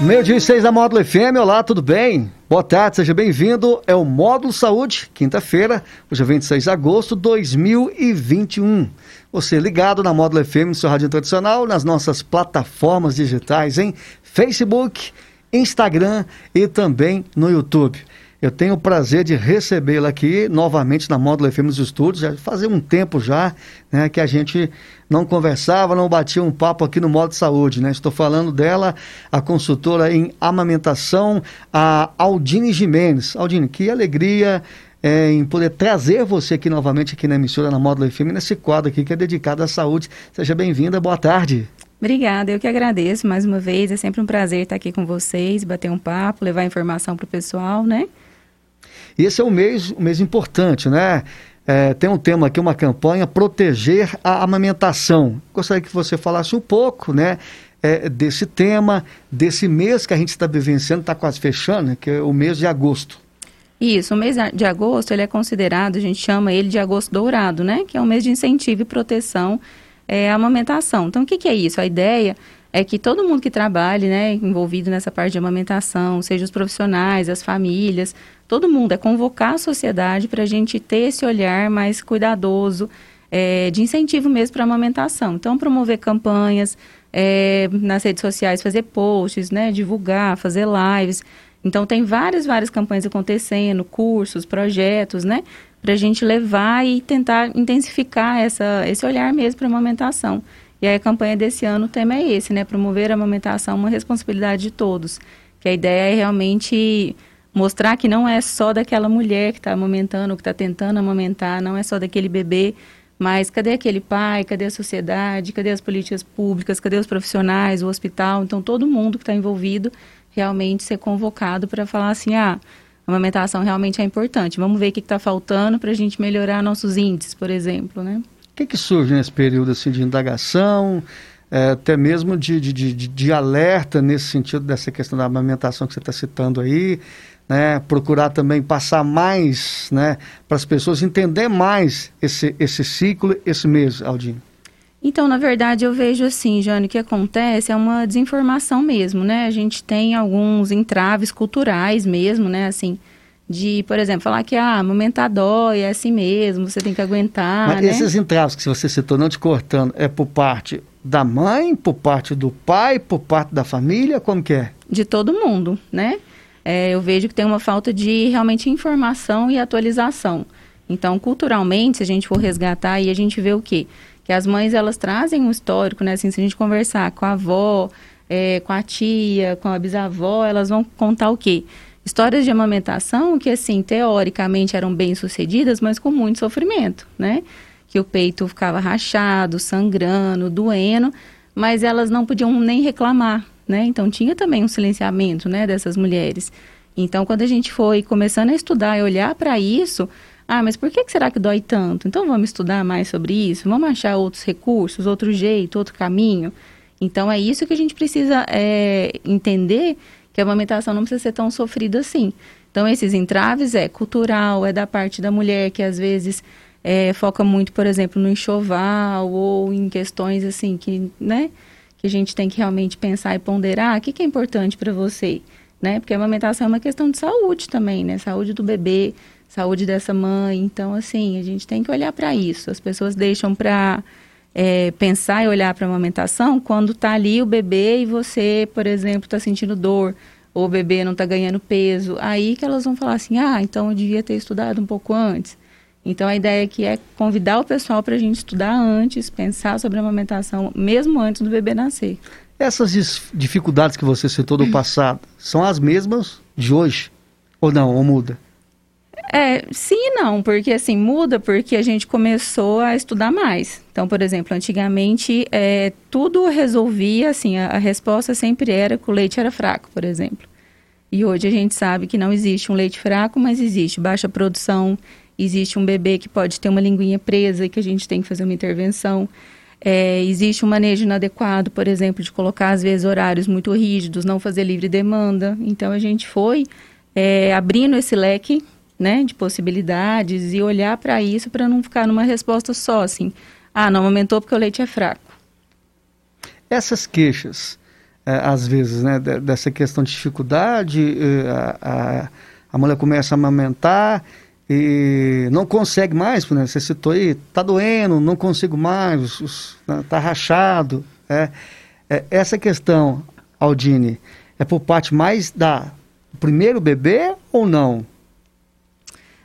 Meio dia e seis da Módulo FM, olá, tudo bem? Boa tarde, seja bem-vindo. É o Módulo Saúde, quinta-feira, hoje é 26 de agosto de 2021. Você ligado na Módulo FM, no seu rádio tradicional, nas nossas plataformas digitais, em Facebook, Instagram e também no YouTube. Eu tenho o prazer de recebê-la aqui novamente na Módulo FM dos Estúdios. Já fazia um tempo já né, que a gente não conversava, não batia um papo aqui no Módulo de Saúde. Né? Estou falando dela, a consultora em amamentação, a Aldine Jimenez. Aldine, que alegria é, em poder trazer você aqui novamente aqui na emissora na Módulo FM, nesse quadro aqui que é dedicado à saúde. Seja bem-vinda, boa tarde. Obrigada, eu que agradeço mais uma vez. É sempre um prazer estar aqui com vocês, bater um papo, levar informação para o pessoal, né? E esse é um mês, um mês importante, né? É, tem um tema aqui, uma campanha, proteger a amamentação. Gostaria que você falasse um pouco, né? É, desse tema, desse mês que a gente está vivenciando, está quase fechando, né, que é o mês de agosto. Isso, o mês de agosto ele é considerado, a gente chama ele de agosto dourado, né? Que é um mês de incentivo e proteção é, à amamentação. Então, o que, que é isso? A ideia é que todo mundo que trabalhe, né, envolvido nessa parte de amamentação, seja os profissionais, as famílias, todo mundo, é convocar a sociedade para a gente ter esse olhar mais cuidadoso, é, de incentivo mesmo para a amamentação. Então, promover campanhas é, nas redes sociais, fazer posts, né, divulgar, fazer lives. Então, tem várias, várias campanhas acontecendo, cursos, projetos, né, para a gente levar e tentar intensificar essa, esse olhar mesmo para a amamentação. E aí a campanha desse ano, o tema é esse, né? Promover a amamentação, uma responsabilidade de todos. Que a ideia é realmente mostrar que não é só daquela mulher que está amamentando, que está tentando amamentar, não é só daquele bebê, mas cadê aquele pai, cadê a sociedade, cadê as políticas públicas, cadê os profissionais, o hospital? Então, todo mundo que está envolvido realmente ser convocado para falar assim, ah, a amamentação realmente é importante. Vamos ver o que está faltando para a gente melhorar nossos índices, por exemplo, né? O que, que surge nesse período assim, de indagação, é, até mesmo de, de, de, de, alerta nesse sentido dessa questão da amamentação que você está citando aí, né? procurar também passar mais né, para as pessoas entender mais esse, esse ciclo, esse mês, Aldinho? Então, na verdade, eu vejo assim, Jane, o que acontece é uma desinformação mesmo, né? A gente tem alguns entraves culturais mesmo, né? Assim, de, por exemplo, falar que ah, amamentar dói, é assim mesmo, você tem que aguentar. Mas né? esses entraves que você citou, não te cortando, é por parte da mãe, por parte do pai, por parte da família, como que é? De todo mundo, né? É, eu vejo que tem uma falta de realmente informação e atualização. Então, culturalmente, se a gente for resgatar aí, a gente vê o quê? Que as mães, elas trazem um histórico, né? Assim, se a gente conversar com a avó, é, com a tia, com a bisavó, elas vão contar o quê? histórias de amamentação que, assim, teoricamente eram bem sucedidas, mas com muito sofrimento, né? Que o peito ficava rachado, sangrando, doendo, mas elas não podiam nem reclamar, né? Então tinha também um silenciamento, né, dessas mulheres. Então, quando a gente foi começando a estudar e olhar para isso, ah, mas por que, que será que dói tanto? Então vamos estudar mais sobre isso, vamos achar outros recursos, outro jeito, outro caminho. Então é isso que a gente precisa é, entender que a amamentação não precisa ser tão sofrida assim. Então, esses entraves é cultural, é da parte da mulher que às vezes é, foca muito, por exemplo, no enxoval ou em questões assim que, né, que a gente tem que realmente pensar e ponderar. O que, que é importante para você, né? Porque a amamentação é uma questão de saúde também, né? Saúde do bebê, saúde dessa mãe. Então, assim, a gente tem que olhar para isso. As pessoas deixam para é, pensar e olhar para a amamentação quando está ali o bebê e você, por exemplo, está sentindo dor, ou o bebê não está ganhando peso, aí que elas vão falar assim, ah, então eu devia ter estudado um pouco antes. Então a ideia aqui é convidar o pessoal para a gente estudar antes, pensar sobre a amamentação, mesmo antes do bebê nascer. Essas dificuldades que você citou do passado são as mesmas de hoje? Ou não, ou muda? É, sim e não, porque assim, muda porque a gente começou a estudar mais. Então, por exemplo, antigamente é, tudo resolvia, assim, a, a, resposta sempre era que o leite era fraco, por exemplo. E hoje a gente sabe que não existe um leite fraco, mas existe baixa produção, existe um bebê que pode ter uma linguinha presa e que a gente tem que fazer uma intervenção. É, existe um manejo inadequado, por exemplo, de colocar às vezes horários muito rígidos, não fazer livre demanda. Então a gente foi é, abrindo esse leque né, de possibilidades e olhar para isso para não ficar numa resposta só assim, ah, não aumentou porque o leite é fraco. Essas queixas, é, às vezes, né, dessa questão de dificuldade, a, a, a mulher começa a amamentar e não consegue mais, né? você citou aí, tá doendo, não consigo mais, os, né, tá rachado. É, é, essa questão, Aldine, é por parte mais da primeiro bebê ou não?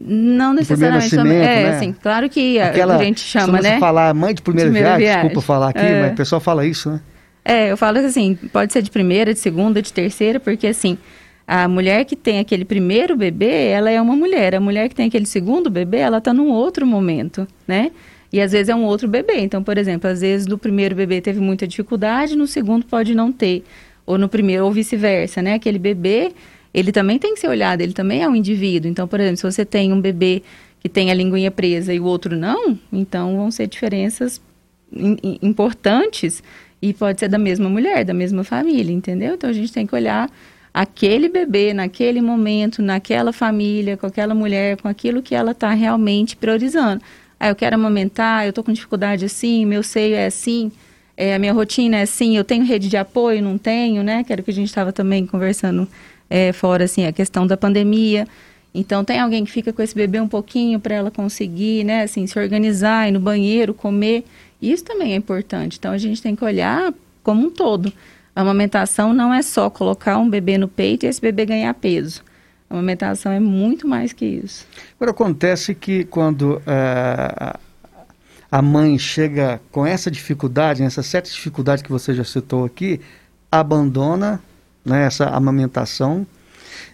Não necessariamente. é, né? assim, claro que Aquela, a gente chama, né? falar mãe de primeira, de primeira viagem, viagem, desculpa falar aqui, é. mas o pessoal fala isso, né? É, eu falo assim, pode ser de primeira, de segunda, de terceira, porque assim, a mulher que tem aquele primeiro bebê, ela é uma mulher. A mulher que tem aquele segundo bebê, ela está num outro momento, né? E às vezes é um outro bebê. Então, por exemplo, às vezes no primeiro bebê teve muita dificuldade, no segundo pode não ter. Ou no primeiro, ou vice-versa, né? Aquele bebê, ele também tem que ser olhado, ele também é um indivíduo. Então, por exemplo, se você tem um bebê que tem a linguinha presa e o outro não, então vão ser diferenças importantes e pode ser da mesma mulher, da mesma família, entendeu? Então a gente tem que olhar aquele bebê naquele momento, naquela família, com aquela mulher, com aquilo que ela está realmente priorizando. Ah, eu quero amamentar, eu estou com dificuldade assim, meu seio é assim, é, a minha rotina é assim, eu tenho rede de apoio, não tenho, né? Que era o que a gente estava também conversando é, fora, assim, a questão da pandemia. Então, tem alguém que fica com esse bebê um pouquinho para ela conseguir, né, assim, se organizar, ir no banheiro, comer. Isso também é importante. Então, a gente tem que olhar como um todo. A amamentação não é só colocar um bebê no peito e esse bebê ganhar peso. A amamentação é muito mais que isso. Agora, acontece que quando uh, a mãe chega com essa dificuldade, essa certa dificuldade que você já citou aqui, abandona né, essa amamentação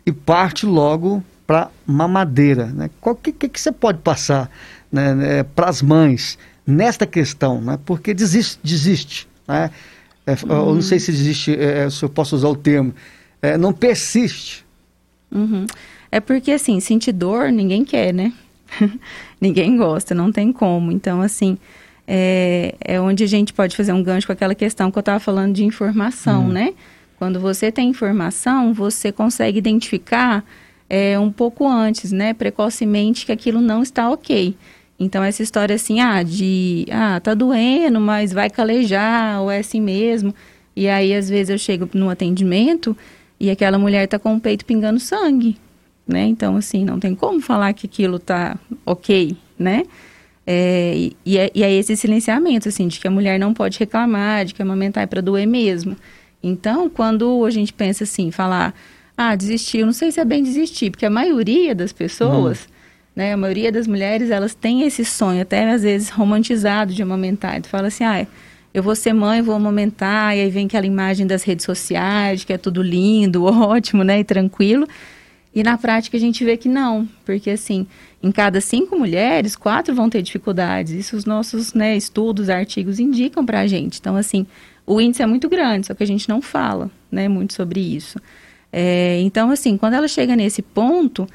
e parte logo para mamadeira. Né? O que, que, que, você pode passar né, né, para as mães nesta questão? Né? Porque desiste, desiste né? É, uhum. Eu não sei se existe, é, é, se eu posso usar o termo, é, não persiste. Uhum. É porque, assim, sentir dor ninguém quer, né? ninguém gosta, não tem como. Então, assim, é, é, onde a gente pode fazer um gancho com aquela questão que eu estava falando de informação, uhum. né? Quando você tem informação, você consegue identificar é, um pouco antes, né? Precocemente que aquilo não está ok. Então, essa história assim, ah, de, ah, tá doendo, mas vai calejar, ou é assim mesmo. E aí, às vezes, eu chego no atendimento e aquela mulher tá com o peito pingando sangue, né? Então, assim, não tem como falar que aquilo tá ok, né? É, e, é, e é esse silenciamento, assim, de que a mulher não pode reclamar, de que amamentar é para doer mesmo. Então, quando a gente pensa assim, falar, ah, desistir, eu não sei se é bem desistir, porque a maioria das pessoas... Uhum né? A maioria das mulheres, elas têm esse sonho, até às vezes romantizado de amamentar. Tu fala assim, ah, eu vou ser mãe, vou amamentar, e aí vem aquela imagem das redes sociais, que é tudo lindo, ótimo, né, e tranquilo. E na prática a gente vê que não, porque assim, em cada cinco mulheres, quatro vão ter dificuldades. Isso os nossos né, estudos, artigos indicam para a gente. Então, assim, o índice é muito grande, só que a gente não fala né, muito sobre isso. É, então, assim, quando ela chega nesse ponto,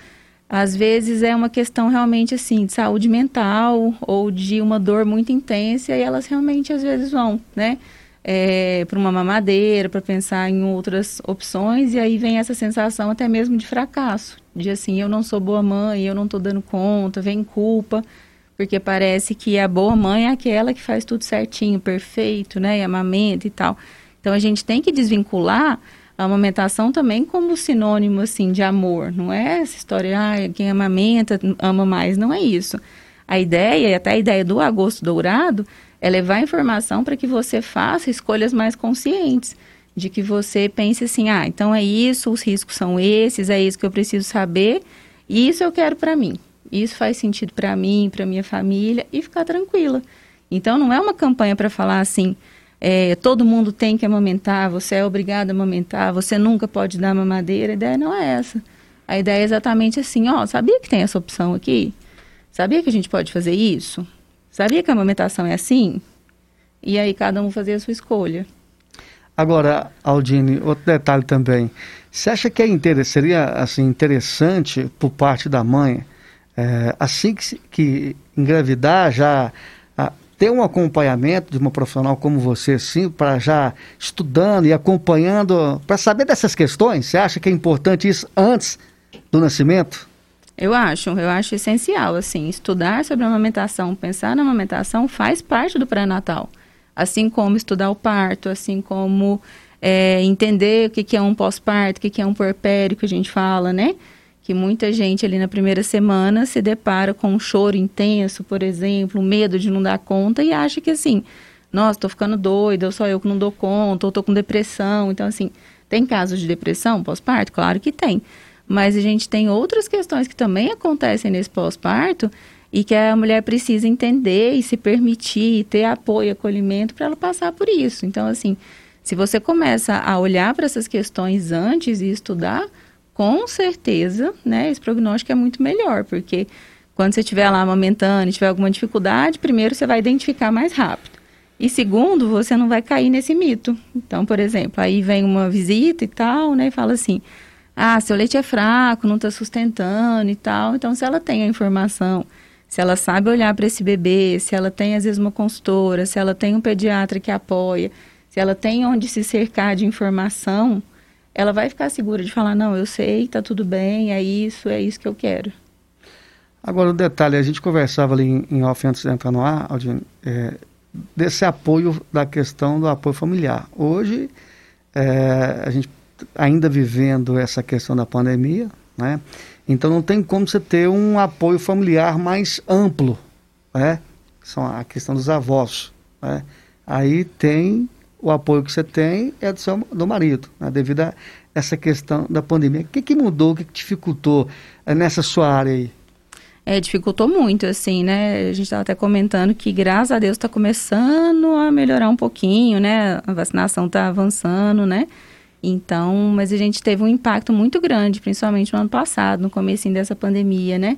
às vezes é uma questão realmente assim de saúde mental ou de uma dor muito intensa e elas realmente às vezes vão, né? É, para uma mamadeira, para pensar em outras opções, e aí vem essa sensação até mesmo de fracasso, de assim, eu não sou boa mãe, eu não estou dando conta, vem culpa, porque parece que a boa mãe é aquela que faz tudo certinho, perfeito, né, e amamenta e tal. Então a gente tem que desvincular a amamentação também como sinônimo assim de amor, não é essa história, ah, quem amamenta ama mais, não é isso. A ideia, e até a ideia do agosto dourado, é levar informação para que você faça escolhas mais conscientes, de que você pense assim, ah, então é isso, os riscos são esses, é isso que eu preciso saber, e isso eu quero para mim. Isso faz sentido para mim, para minha família e ficar tranquila. Então não é uma campanha para falar assim, é, todo mundo tem que amamentar, você é obrigado a amamentar, você nunca pode dar mamadeira. A ideia não é essa. A ideia é exatamente assim, ó, sabia que tem essa opção aqui? Sabia que a gente pode fazer isso? Sabia que a amamentação é assim? E aí cada um fazer a sua escolha. Agora, Aldine, outro detalhe também. Você acha que é seria assim, interessante por parte da mãe, é, assim que, que engravidar, já ter um acompanhamento de uma profissional como você, sim, para já estudando e acompanhando, para saber dessas questões? Você acha que é importante isso antes do nascimento? Eu acho, eu acho essencial, assim, estudar sobre a amamentação, pensar na amamentação faz parte do pré-natal. Assim como estudar o parto, assim como é, entender o que, que é um pós-parto, o que, que é um puerpério, que a gente fala, né? Que muita gente ali na primeira semana se depara com um choro intenso, por exemplo, medo de não dar conta e acha que assim, nossa, tô ficando doida, ou só eu que não dou conta, ou tô com depressão. Então, assim, tem casos de depressão pós-parto? Claro que tem. Mas a gente tem outras questões que também acontecem nesse pós-parto e que a mulher precisa entender e se permitir, ter apoio, acolhimento para ela passar por isso. Então, assim, se você começa a olhar para essas questões antes e estudar, com certeza, né, esse prognóstico é muito melhor, porque quando você estiver lá amamentando e tiver alguma dificuldade, primeiro você vai identificar mais rápido. E segundo, você não vai cair nesse mito. Então, por exemplo, aí vem uma visita e tal, né, e fala assim: "Ah, seu leite é fraco, não está sustentando e tal". Então, se ela tem a informação, se ela sabe olhar para esse bebê, se ela tem às vezes uma consultora, se ela tem um pediatra que apoia, se ela tem onde se cercar de informação, ela vai ficar segura de falar, não, eu sei, tá tudo bem, é isso, é isso que eu quero. Agora, o um detalhe, a gente conversava ali em, em off antes de entrar no ar, Aldine, é, desse apoio, da questão do apoio familiar. Hoje, é, a gente ainda vivendo essa questão da pandemia, né? Então não tem como você ter um apoio familiar mais amplo, né? São a questão dos avós, né? Aí tem o apoio que você tem é do seu do marido, né? devido a essa questão da pandemia. O que, que mudou, o que, que dificultou é, nessa sua área aí? É, dificultou muito, assim, né? A gente estava até comentando que, graças a Deus, está começando a melhorar um pouquinho, né? A vacinação está avançando, né? Então, mas a gente teve um impacto muito grande, principalmente no ano passado, no começo dessa pandemia, né?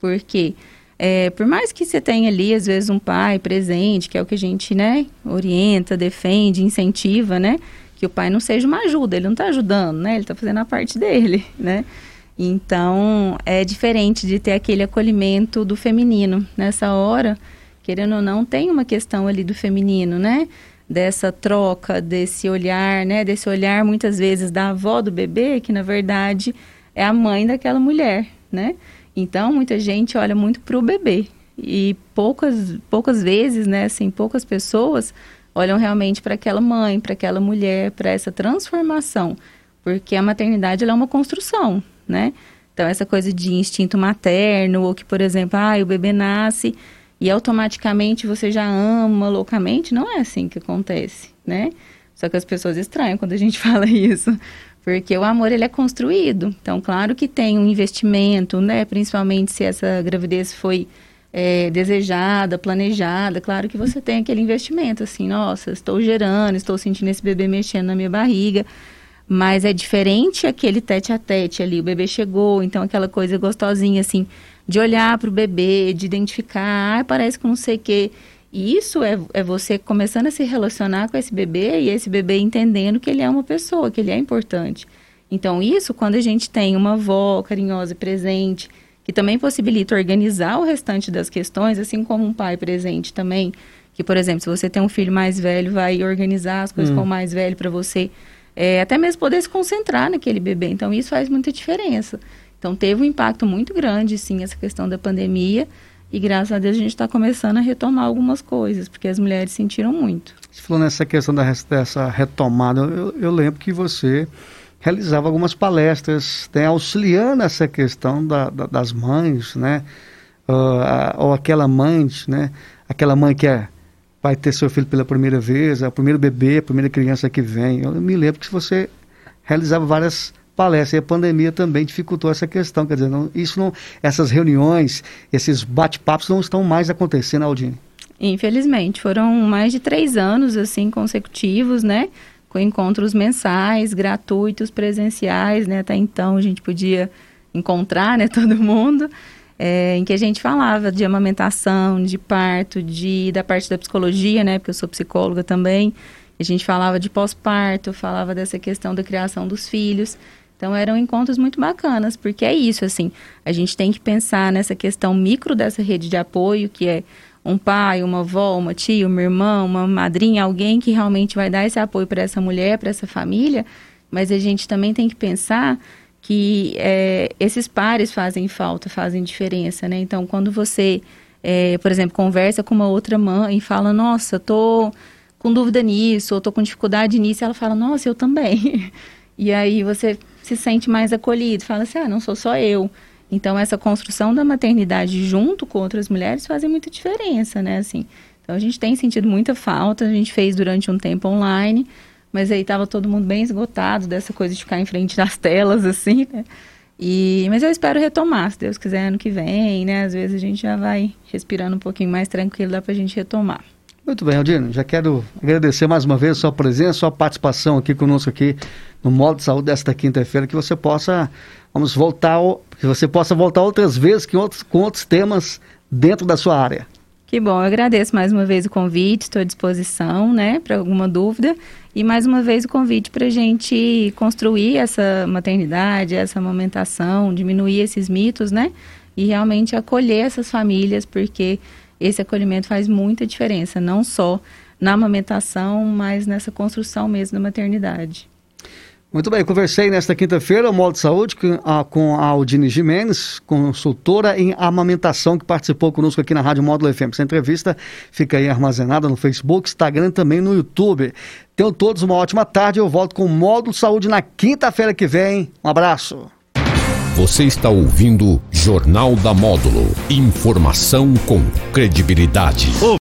Porque é, por mais que você tenha ali, às vezes, um pai presente, que é o que a gente, né, orienta, defende, incentiva, né? Que o pai não seja uma ajuda, ele não está ajudando, né? Ele está fazendo a parte dele, né? Então, é diferente de ter aquele acolhimento do feminino. Nessa hora, querendo ou não, tem uma questão ali do feminino, né? Dessa troca, desse olhar, né? Desse olhar, muitas vezes, da avó do bebê, que na verdade é a mãe daquela mulher, né? Então, muita gente olha muito para o bebê e poucas, poucas vezes, né, assim, poucas pessoas olham realmente para aquela mãe, para aquela mulher, para essa transformação, porque a maternidade é uma construção, né? Então, essa coisa de instinto materno, ou que, por exemplo, ah, o bebê nasce e automaticamente você já ama loucamente, não é assim que acontece, né? Só que as pessoas estranham quando a gente fala isso, porque o amor ele é construído. Então, claro que tem um investimento, né? Principalmente se essa gravidez foi é, desejada, planejada. Claro que você tem aquele investimento, assim, nossa, estou gerando, estou sentindo esse bebê mexendo na minha barriga. Mas é diferente aquele tete a tete ali. O bebê chegou, então aquela coisa gostosinha, assim, de olhar para o bebê, de identificar, ah, parece que não sei o quê. E isso é, é você começando a se relacionar com esse bebê e esse bebê entendendo que ele é uma pessoa, que ele é importante. Então, isso, quando a gente tem uma avó carinhosa e presente, que também possibilita organizar o restante das questões, assim como um pai presente também, que, por exemplo, se você tem um filho mais velho, vai organizar as coisas hum. com o mais velho para você, é, até mesmo poder se concentrar naquele bebê. Então, isso faz muita diferença. Então, teve um impacto muito grande, sim, essa questão da pandemia, e graças a Deus a gente está começando a retomar algumas coisas, porque as mulheres sentiram muito. Você falou nessa questão da, dessa retomada, eu, eu lembro que você realizava algumas palestras, né, auxiliando essa questão da, da, das mães, né? Uh, a, ou aquela mãe, né? Aquela mãe que é, vai ter seu filho pela primeira vez, é o primeiro bebê, a primeira criança que vem. Eu me lembro que você realizava várias palestra. E a pandemia também dificultou essa questão. Quer dizer, não, isso não, essas reuniões, esses bate-papos não estão mais acontecendo, Aldine. Infelizmente, foram mais de três anos assim consecutivos, né? Com encontros mensais, gratuitos, presenciais, né? Até então a gente podia encontrar, né? Todo mundo. É, em que a gente falava de amamentação, de parto, de da parte da psicologia, né? Porque eu sou psicóloga também. A gente falava de pós-parto, falava dessa questão da criação dos filhos. Então eram encontros muito bacanas, porque é isso, assim, a gente tem que pensar nessa questão micro dessa rede de apoio, que é um pai, uma avó, uma tia, uma irmã, uma madrinha, alguém que realmente vai dar esse apoio para essa mulher, para essa família, mas a gente também tem que pensar que é, esses pares fazem falta, fazem diferença, né? Então, quando você, é, por exemplo, conversa com uma outra mãe e fala, nossa, tô com dúvida nisso, ou tô com dificuldade nisso, ela fala, nossa, eu também. e aí você se sente mais acolhido, fala assim, ah, não sou só eu. Então, essa construção da maternidade junto com outras mulheres fazem muita diferença, né? Assim, então, a gente tem sentido muita falta, a gente fez durante um tempo online, mas aí estava todo mundo bem esgotado dessa coisa de ficar em frente das telas, assim, né? E, mas eu espero retomar, se Deus quiser, ano que vem, né? Às vezes a gente já vai respirando um pouquinho mais tranquilo, dá para a gente retomar. Muito bem, Aldino, já quero agradecer mais uma vez a sua presença, a sua participação aqui conosco aqui no Modo de Saúde desta quinta-feira, que você possa, vamos voltar, que você possa voltar outras vezes com outros, com outros temas dentro da sua área. Que bom, eu agradeço mais uma vez o convite, estou à disposição, né, para alguma dúvida. E mais uma vez o convite para a gente construir essa maternidade, essa amamentação, diminuir esses mitos, né? E realmente acolher essas famílias, porque esse acolhimento faz muita diferença, não só na amamentação, mas nessa construção mesmo da maternidade. Muito bem, conversei nesta quinta-feira, o Modo de Saúde, com a, Aldine Jimenez, consultora em amamentação, que participou conosco aqui na Rádio Módulo FM. Essa entrevista fica aí armazenada no Facebook, Instagram também no YouTube. Tenham todos uma ótima tarde. Eu volto com o Módulo Saúde na quinta-feira que vem. Um abraço. Você está ouvindo Jornal da Módulo. Informação com credibilidade.